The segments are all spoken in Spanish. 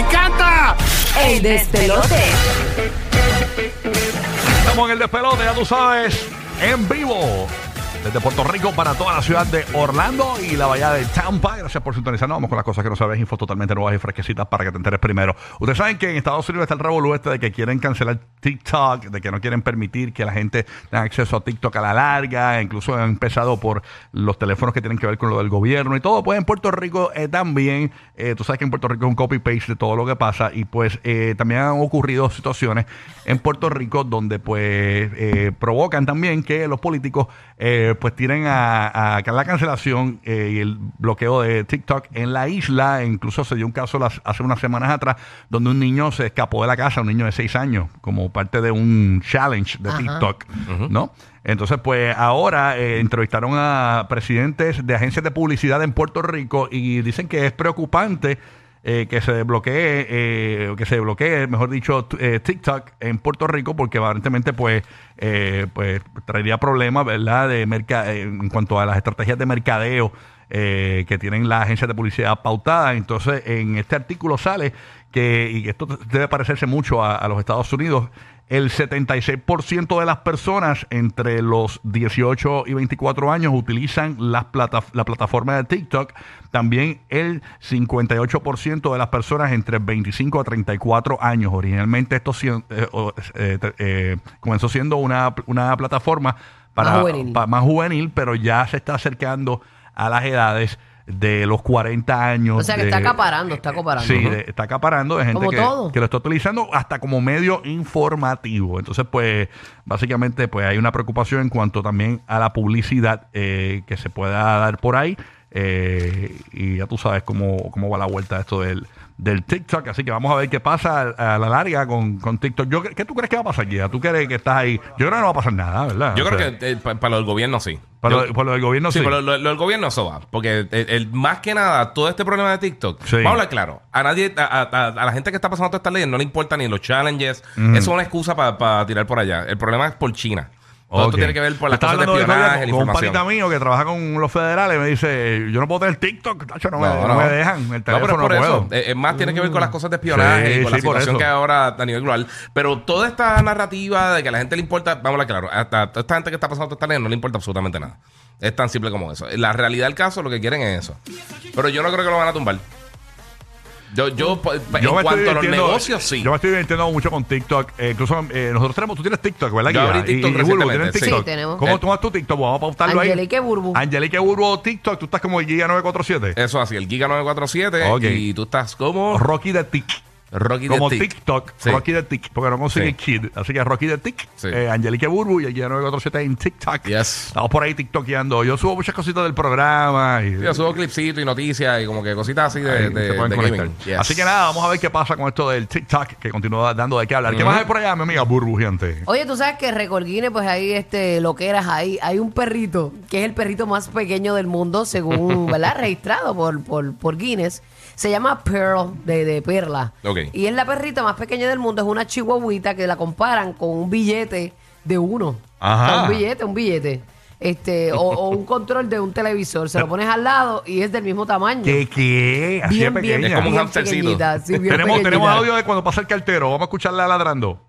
¡Me encanta! El despelote. Estamos en el despelote, ya tú sabes, en vivo. Desde Puerto Rico para toda la ciudad de Orlando y la bahía de Tampa. Gracias por sintonizarnos. Vamos con las cosas que no sabes, infos totalmente nuevas y fresquecitas para que te enteres primero. Ustedes saben que en Estados Unidos está el revolú este de que quieren cancelar TikTok, de que no quieren permitir que la gente tenga acceso a TikTok a la larga. Incluso han empezado por los teléfonos que tienen que ver con lo del gobierno y todo. Pues en Puerto Rico eh, también, eh, tú sabes que en Puerto Rico es un copy-paste de todo lo que pasa y pues eh, también han ocurrido situaciones en Puerto Rico donde pues eh, provocan también que los políticos eh, pues tienen a, a la cancelación eh, y el bloqueo de TikTok en la isla. Incluso se dio un caso las- hace unas semanas atrás donde un niño se escapó de la casa, un niño de 6 años, como parte de un challenge de Ajá. TikTok, ¿no? Entonces, pues ahora eh, entrevistaron a presidentes de agencias de publicidad en Puerto Rico y dicen que es preocupante eh, que se desbloquee, eh, que se bloquee, mejor dicho, eh, TikTok en Puerto Rico, porque aparentemente, pues, eh, pues traería problemas, ¿verdad?, de merca en cuanto a las estrategias de mercadeo eh, que tienen las agencias de publicidad pautadas. Entonces, en este artículo sale que, y esto debe parecerse mucho a los Estados Unidos, el 76% de las personas entre los 18 y 24 años utilizan las plata- la plataforma de TikTok. También el 58% de las personas entre 25 a 34 años. Originalmente esto eh, eh, eh, comenzó siendo una, una plataforma para, Más juvenil. pa- más juvenil, pero ya se está acercando a las edades de los 40 años. O sea que de- está acaparando, está acaparando. Sí, de- está acaparando de gente Como que, todo. que lo está utilizando hasta como medio informativo. Entonces, pues, básicamente, pues hay una preocupación en cuanto también a la publicidad eh, que se pueda dar por ahí. Eh, y ya tú sabes cómo, cómo va la vuelta esto del, del TikTok. Así que vamos a ver qué pasa a, a la larga con, con TikTok. Yo, ¿Qué tú crees que va a pasar, Gia? ¿Tú crees que estás ahí? Yo creo que no va a pasar nada, ¿verdad? Yo O creo sea, que eh, pa- para lo del gobierno sí. Para Yo- lo, por lo del gobierno sí. Sí, pero lo, lo del gobierno eso va. Porque el, el- más que nada, todo este problema de TikTok, Sí. vamos a hablar claro, a nadie, a, a- a la gente que está pasando todas estas leyes no le importa ni los challenges. Eso es una excusa para tirar por allá. El problema es por China. Todo esto tiene que ver por las Estaba cosas de hablando espionaje, la con un información. panita mío que trabaja con los federales me dice, yo no puedo tener TikTok, tacho, no, me, No, no no. me dejan, el No, teléfono pero no, por puedo. eso. Eh, Es más, tiene que ver con las cosas de espionaje Sí, y con la sí, por situación eso. que hay ahora a nivel global. Pero toda esta narrativa de que a la gente le importa, vamos a claro, hasta a toda esta gente que está pasando toda esta ley no le importa absolutamente nada. Es tan simple como eso. La realidad del caso, lo que quieren es eso. Pero yo no creo que lo van a tumbar. Yo, yo, en me estoy cuanto a los negocios, sí. Yo me estoy divirtiendo mucho con TikTok. Eh, incluso eh, nosotros tenemos, tú tienes TikTok, ¿verdad? Yo abrí TikTok y, y Burbu, ¿tienes recientemente, sí. TikTok? Sí, tenemos. ¿Cómo Eh, tomas tu TikTok? Vamos a pautarlo ahí. Angelique Burbu. Angelique Burbu TikTok. Tú estás como Giga 947. Eso así, el Giga 947 Ok. y tú estás como Rocky de Tik. Rocky de Como Tic. TikTok, Sí. Rocky de Tik, porque no consigue Sí. Kid. Así que Rocky de Tik, Sí. eh, Angelique Burbu y el Guía 947 en TikTok. Yes. Estamos por ahí TikTokeando. Yo subo muchas cositas del programa. Y, Yo subo clipsitos y noticias y como que cositas así de, Ahí de- se pueden de conectar. gaming. Yes. Así que nada, vamos a ver qué pasa con esto del TikTok que continúa dando de qué hablar. ¿Qué más hay por allá, mi amiga burbujeante? Oye, tú sabes que Record Guinness, pues ahí, este, lo que eras ahí, hay un perrito, que es el perrito más pequeño del mundo, según, ¿verdad? Registrado por, por, por Guinness. Se llama Pearl, de, de perla. Ok. Y es la perrita más pequeña del mundo, es una chihuahuita que la comparan con un billete de uno. Ajá. O sea, un billete, un billete. Este, o, o un control de un televisor. Se lo pones al lado y es del mismo tamaño. ¿Qué, qué? Así Bien, de bien, pequeña. Es como un bien hamstercito. pequeñita, sí, bien tenemos, pequeñita. tenemos audio de cuando pasa el cartero. Vamos a escucharla ladrando.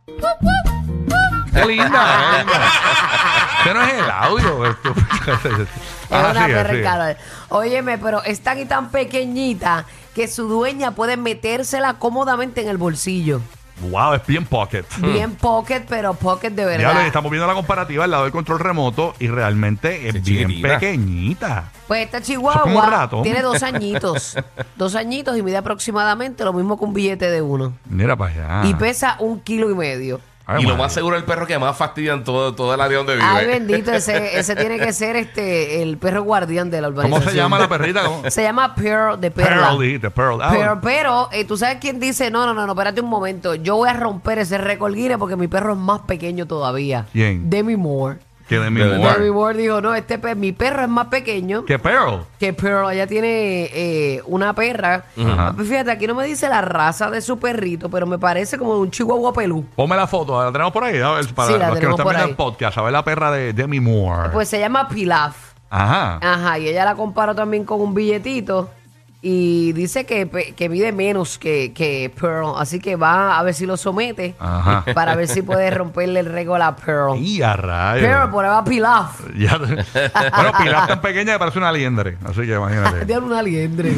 ¡Qué linda! Ese no es el audio. esto. Es Ajá, una cara. Óyeme, pero es tan y tan pequeñita que su dueña puede metérsela cómodamente en el bolsillo. Wow, es bien pocket. Bien pocket, pero pocket de Ya verdad. estamos viendo la comparativa al lado del control remoto y realmente es Sí, bien chiquitita. pequeñita. Pues esta Eso es como un chihuahua rato. tiene dos añitos. dos añitos y mide aproximadamente lo mismo que un billete de uno. Mira para allá. Y pesa un kilo y medio. Ay, y lo madre. más seguro es el perro que más fastidia en todo, todo el área donde vive. Ay, bendito, ese, ese tiene que ser este el perro guardián de la ¿Cómo urbanización. se llama la perrita? ¿Cómo? Se llama Pearl de Perla. Pearl, dijiste, Pearl. Ah, Pero, pero, eh, tú sabes quién dice, no, no, no, no, espérate un momento, yo voy a romper ese récord Guinness porque mi perro es más pequeño todavía. ¿Quién? Demi Moore. Que de mi De verdad. mujer. Demi Moore dijo, no, este pe- mi perro es más pequeño ¿Qué Pearl? que Pearl. Ella tiene eh, una perra. Ajá. Ah, Fíjate, aquí no me dice la raza de su perrito, pero me parece como un chihuahua pelú. Ponme la foto, la tenemos por ahí, a ver, para Sí, la los que nos tenemos están por viendo ahí. en podcast, a ver la perra de Demi Moore. Pues se llama Pilaf. Ajá. Ajá, y ella la comparo también con un billetito. Y dice que, que mide menos que, que Pearl. Así que va a ver si lo somete Ajá. para ver si puede romperle el récord a Pearl. Y a rayos. Pearl, por ahí va Pilaf. Ya- bueno, Pilar tan pequeña que parece una liendre. Así que imagínate. Tiene una liendre.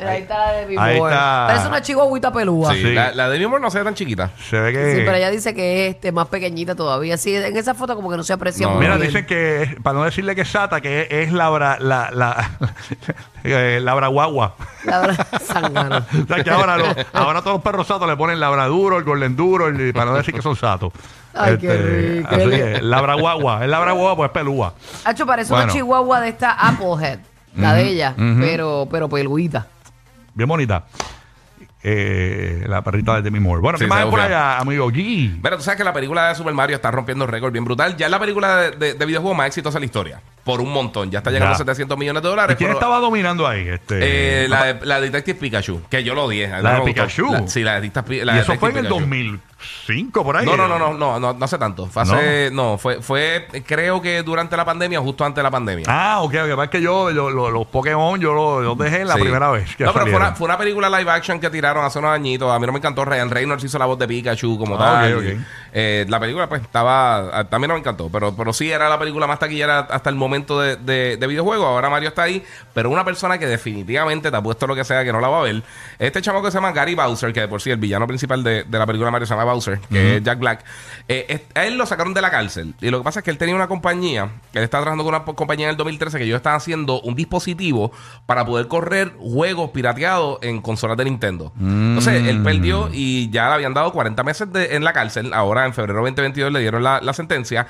Ahí- está la de Demi Ahí Moore. está. Parece una chihuahuita pelúa. Sí, Sí. Sí. La, la de Demi Moore no se ve tan chiquita. Se ve que. pero ella dice que es este, más pequeñita todavía. Sí, en esa foto como que no se aprecia No. muy Mira, bien. dicen que, es- para no decirle que es sata, que es, es labra, la, la, eh, labra guagua. La verdad. O sea que ahora, lo- ahora todos los perros satos le ponen labraduro, el golden duro, el- para no decir que son satos. Este, Ay, qué rico. Así que, labra guagua. El labra guagua pues es pelúa. Hacho, parece Bueno. una chihuahua de esta Applehead. La de ella, pero, pero peluita. Bien bonita. Eh, la perrita de Demi Moore. Bueno, Sí, ¿qué más hay ve por allá, amigo G? Pero tú sabes que la película de Super Mario está rompiendo récord bien brutal. Ya es la película de, de, de videojuego más exitosa de la historia. Por un montón. Ya está llegando a 700 millones de ¿Y dólares. quién pero- estaba dominando ahí? Este, Eh, la, de, la de Detective Pikachu, que yo lo mí ¿La de. Pikachu? Sí, la de Detective la y eso fue en el Pikachu. 2005, por ahí. No, no, no, no, no, no, no hace tanto. Fue hace, no, fue, fue, creo que durante la pandemia o justo antes de la pandemia. Ah, ok, ok. Es que yo, yo- lo- los Pokémon, yo los los dejé la Sí. primera vez. Que no, pero fue salieron. una, fue una película live action que tiraron hace unos añitos. A mí no me encantó. Ryan Reynolds hizo la voz de Pikachu como Ah, tal. ok, ok. Eh, la película, pues, estaba. a- También no me encantó. Pero, pero sí era la película más taquillera hasta el momento de, de, de videojuego. Ahora Mario está ahí. Pero una persona que definitivamente te ha puesto lo que sea que no la va a ver. Este chamo que se llama Gary Bowser, que de por sí el villano principal de, de la película Mario se llama Bowser, que es Jack Black. eh, es- a él lo sacaron de la cárcel. Y lo que pasa es que él tenía una compañía, que él estaba trabajando con una compañía en el 2013, que ellos estaban haciendo un dispositivo para poder correr juegos pirateados en consolas de Nintendo. Entonces, él perdió y ya le habían dado 40 meses de- en la cárcel. Ahora, en febrero 2022, le dieron la, la sentencia.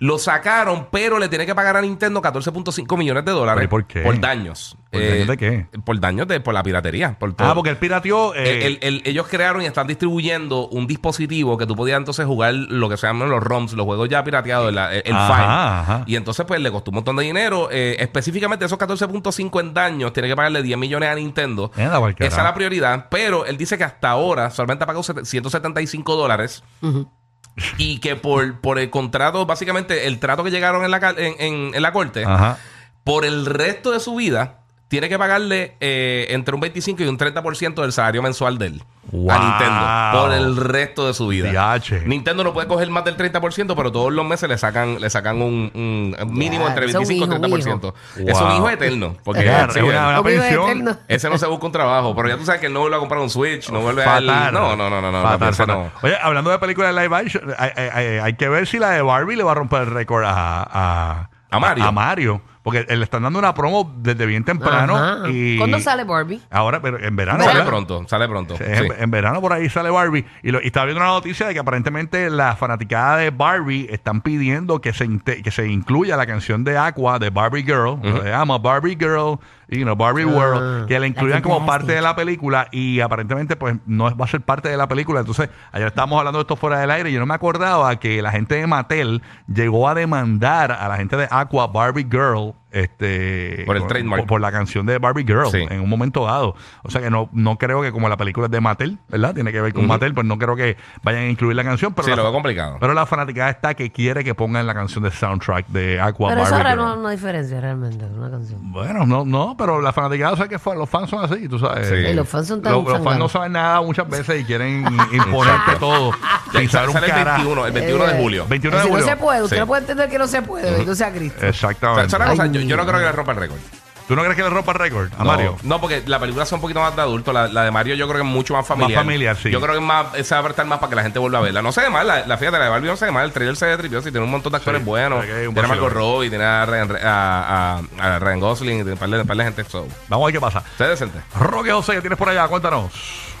Lo sacaron, pero le tiene que pagar a Nintendo 14.5 millones de dólares ¿Pero y por qué? daños. ¿Por daños de qué? Por daños de por la piratería. Por todo. Ah, porque el pirateó. eh, El- el- ellos crearon y están distribuyendo un dispositivo que tú podías entonces jugar lo que se llaman los ROMs, los juegos ya pirateados, el, el- Ajá, file. ajá. Y entonces, pues le costó un montón de dinero. Eh, específicamente esos 14.5 en daños, tiene que pagarle 10 millones a Nintendo. Esa es la prioridad. Pero él dice que hasta ahora solamente ha pagado set- 175 dólares. Y que por, por el contrato, básicamente el trato que llegaron en la, en, en- en la corte, Ajá. por el resto de su vida, tiene que pagarle eh, entre un 25 y un 30% del salario mensual de él Wow. a Nintendo por el resto de su vida. Nintendo no puede coger más del 30%, pero todos los meses le sacan, le sacan un, un mínimo entre eso es un 25 y hijo, un 30%. hijo. Es un hijo eterno. Porque sí, es una, una Un hijo pensión. eterno. ese no se busca un trabajo, pero ya tú sabes que él no vuelve a comprar un Switch, no vuelve a... No, no, no, no, no. Fatal, ese fatal. no. Oye, hablando de películas de live action, hay, hay- hay- hay que ver si la de Barbie le va a romper el récord a, a, A Mario. A, Mario. Porque le están dando una promo desde bien temprano. Ajá. Y ¿Cuándo sale Barbie? Ahora, pero en verano. Sale ¿verdad? pronto, sale pronto. Sí. En, en verano por ahí sale Barbie. Y, lo, y estaba viendo una noticia de que aparentemente la fanaticada de Barbie están pidiendo que se, que se incluya la canción de Aqua de Barbie Girl. Se llama Barbie Girl, y know, Barbie World. Que la incluyan como parte de la película. Y aparentemente, pues, no va a ser parte de la película. Entonces, ayer estábamos hablando de esto fuera del aire. Y yo no me acordaba que la gente de Mattel llegó a demandar a la gente de Aqua Barbie Girl. Este, Por el trademark. por- por la canción de Barbie Girl Sí. en un momento dado. O sea que no, no creo que como la película es de Mattel, ¿verdad? Tiene que ver con Ujú. Mattel, pues no creo que vayan a incluir la canción. Pero Sí, la, lo veo complicado. Pero la fanaticada está que quiere que pongan la canción de soundtrack de Aqua Pero eso Barbie ahora Girl. no, no diferencia realmente, una canción. Bueno, no, no, pero la fanaticada, o sea que los fans son así, tú sabes. Sí. Y los fans son tan Los, los fans no saben nada muchas veces y quieren imponerte todo. sin saber un sale el carajo. 21, el 21 de Eh, julio. 21 de si no julio. se puede, usted Sí. no puede entender que no se puede, bendito sea Cristo. O sea, Exactamente. Yo, no creo que le rompa el récord. ¿Tú no crees que le rompa el récord a No, Mario? No, porque la película es un poquito más de adulto. La, la de Mario yo creo que es mucho más familiar. familiar, sí. Yo creo que es más, se va a prestar más para que la gente vuelva a verla. No se ve mal, la, la fíjate, la de Barbie no se ve mal. El trailer se ve tripioso y tiene un montón de actores Sí, buenos. hay un Tiene a Margot vacilón. Robbie, tiene a Ryan, a, a- a Ryan Gosling, y tiene un par de, un par de gente. So, Vamos a ver qué pasa. se ve decente. Roque José, ¿qué tienes por allá? Cuéntanos.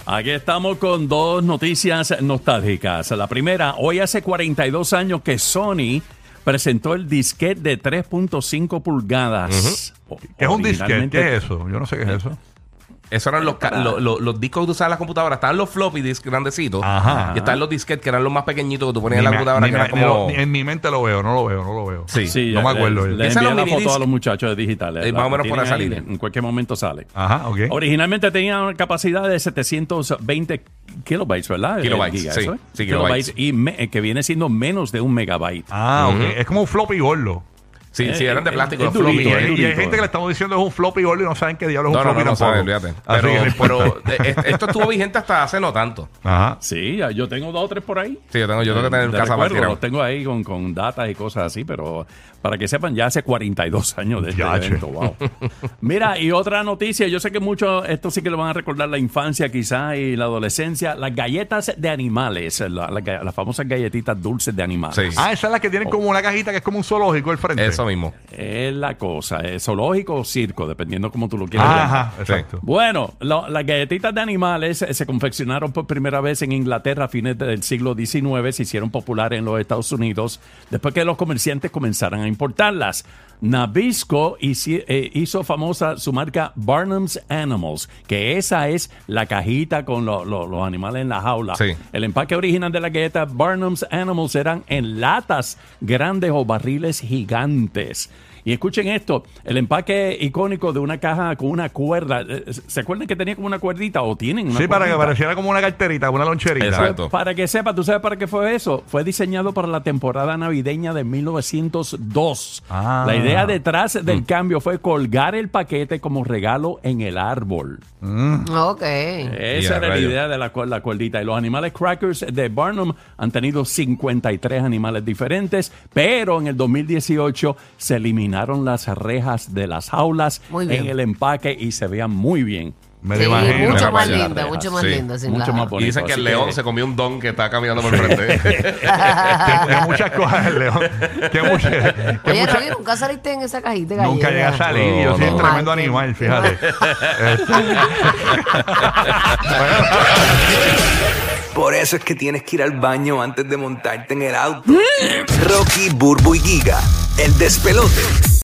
Aquí estamos con dos noticias nostálgicas. La primera, hoy hace 42 años que Sony presentó el disquete de 3.5 pulgadas. O- ¿Qué es un disquete? ¿Qué es eso? Yo no sé qué es eso. Esos eran los, los discos que usaban las computadoras. Estaban los floppy disks grandecitos. Ajá. Y estaban los disquetes que eran los más pequeñitos que tú ponías Ni en la computadora. ni Que me- eran ni como... lo- en mi mente lo veo, no lo veo, no lo veo. Sí. Sí, No me le- acuerdo. Le, Esa envía los la foto a los muchachos de digitales. Eh, La más o menos por salir. En cualquier momento sale. Ajá, ok. Originalmente tenía una capacidad de 720 kilobytes, ¿verdad? Kilobytes, giga, sí. eso es. Sí, kilobytes. Y me- que viene siendo menos de un megabyte. Ah, ok. Es como un floppy gordo. Sí, Eh, sí, eran de eh, plástico, los floppy. Y, durito, hay- es y hay durito. gente que le estamos diciendo es un floppy gordo y no saben qué diablos es un No, floppy no, no sabes, olvídate. Pero, pero eh, esto estuvo vigente hasta hace no tanto. Ajá. Sí, yo tengo dos o tres por ahí. Sí, yo tengo, yo tengo que tener De casa para recuerdo, tirar. los tengo ahí con, con datas y cosas así, pero para que sepan, ya hace 42 años de este Ya, evento. Wow. Mira, y otra noticia, yo sé que muchos, esto sí que lo van a recordar la infancia quizás y la adolescencia, las galletas de animales, la- la ga- las famosas galletitas dulces de animales. Sí. Ah, esa es la que tienen como una cajita que es como un zoológico al frente. Eso mismo. Es la cosa, es zoológico o circo, dependiendo cómo tú lo quieras llamar. Ajá, exacto. Bueno, lo- las galletitas de animales eh, se confeccionaron por primera vez en Inglaterra a fines del siglo XIX, se hicieron populares en los Estados Unidos después que los comerciantes comenzaran a importarlas. Nabisco eh, hizo famosa su marca Barnum's Animals, que esa es la cajita con lo- lo- los animales en la jaula. Sí. El empaque original de la galleta Barnum's Animals eran en latas grandes o barriles gigantes. Y escuchen esto, el empaque icónico de una caja con una cuerda. eh, ¿Se acuerdan que tenía como una cuerdita o tienen una Sí, para que pareciera como una carterita, una loncherita. Exacto. Para que sepa, ¿tú sabes para qué fue eso? Fue diseñado para la temporada navideña de 1902. Ah. La idea detrás del cambio fue colgar el paquete como regalo en el árbol. Ok. Esa era la idea de la, la cuerdita. Y los animales crackers de Barnum han tenido 53 animales diferentes, pero en el 2018 se eliminaron las rejas de las bien. en el empaque y se veían muy bien. Me Sí, imagino. mucho más linda, mucho más Sí, linda. sin mucho más Y bonito. dicen que el león que- se comió un don que está caminando por el frente. Tiene muchas cosas el león. Muchas- Oye, muchas- nunca saliste en esa cajita Nunca llega a salir. Yo No, soy no. un tremendo Mal, animal, fíjate. Este, Por eso es que tienes que ir al baño antes de montarte en el auto. Rocky, Burbu y Giga, el despelote.